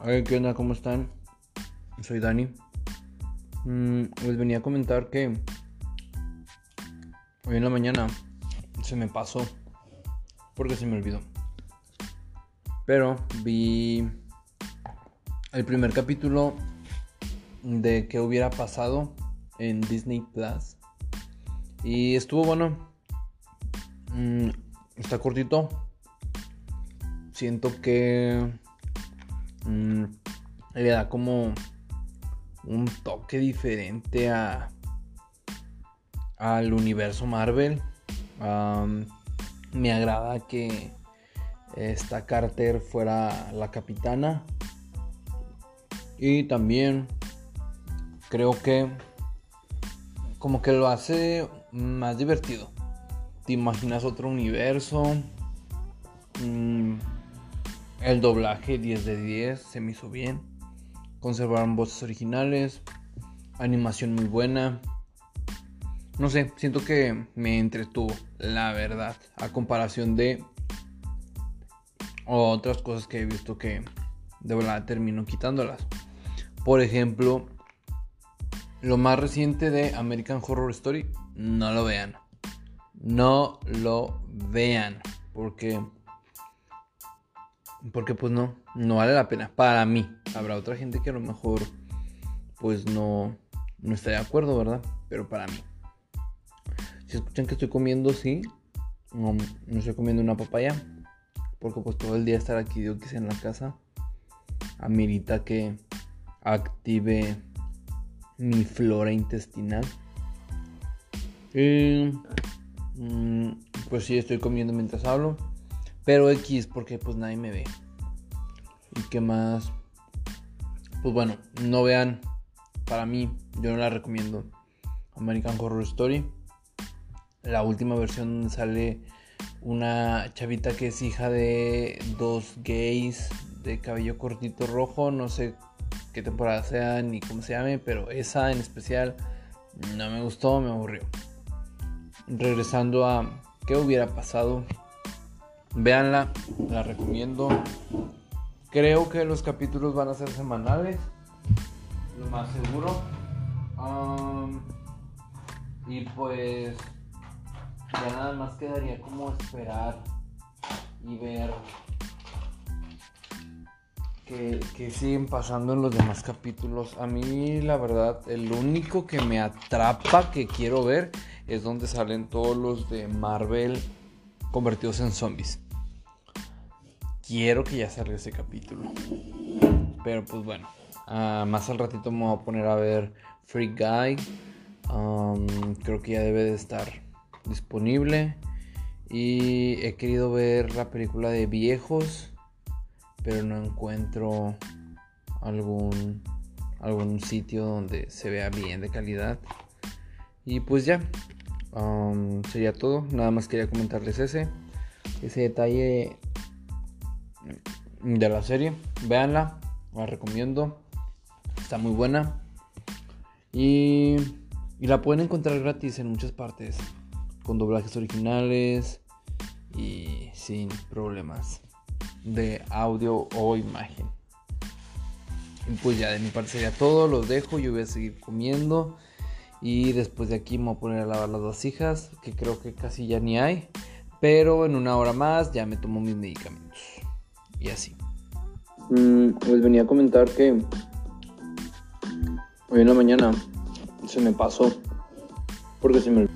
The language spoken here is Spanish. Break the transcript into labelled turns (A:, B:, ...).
A: Hola, ¿qué onda? ¿Cómo están? Soy Dani. Mm, les venía a comentar que hoy en la mañana se me pasó porque se me olvidó. Pero vi el primer capítulo de qué hubiera pasado en Disney Plus y estuvo bueno. Mm, está cortito. Siento que mm, le da como un toque diferente a al universo Marvel. me agrada que esta Carter fuera la capitana. Y también creo que como que lo hace más divertido. Te imaginas otro universo. Mm, el doblaje 10 de 10 se me hizo bien. Conservaron voces originales. Animación muy buena. No sé, siento que me entretuvo, la verdad. A comparación de otras cosas que he visto que de verdad termino quitándolas. Por ejemplo, lo más reciente de American Horror Story, no lo vean. No lo vean. Porque porque pues no, no vale la pena. Para mí. Habrá otra gente que a lo mejor pues no, no está de acuerdo, ¿verdad? Pero para mí. Si escuchan que estoy comiendo, sí. No, no estoy comiendo una papaya. Porque pues todo el día estar aquí, digo que sea en la casa. Amerita que active mi flora intestinal. Y, mm, pues sí, estoy comiendo mientras hablo. Pero X porque pues nadie me ve. ¿Y qué más? Pues bueno, no vean. Para mí, yo no la recomiendo. American Horror Story. La última versión donde sale una chavita que es hija de dos gays de cabello cortito rojo. No sé qué temporada sea ni cómo se llame, pero esa en especial no me gustó, me aburrió. Regresando a qué hubiera pasado Véanla, la recomiendo. Creo que los capítulos van a ser semanales, lo más seguro. y pues ya nada más quedaría como esperar y ver que, que, siguen pasando en los demás capítulos. A mí la verdad, el único que me atrapa que quiero ver es donde salen todos los de Marvel convertidos en zombies. Quiero que ya salga ese capítulo. Pero pues bueno, ah, más al ratito me voy a poner a ver Free Guy. creo que ya debe de estar disponible. Y he querido ver la película de viejos, pero no encuentro algún, algún sitio donde se vea bien de calidad. Y pues ya, sería todo. Nada más quería comentarles ese. Ese detalle de la serie. Véanla. La recomiendo. Está muy buena. Y, la pueden encontrar gratis en muchas partes. Con doblajes originales. Y sin problemas de audio o imagen. Y pues ya de mi parte sería todo. Los dejo. Yo voy a seguir comiendo. Y después de aquí me voy a poner a lavar las vasijas, que creo que casi ya ni hay. Pero en una hora más ya me tomo mis medicamentos. Y así. Mm, les venía a comentar que hoy en la mañana se me pasó. Porque se me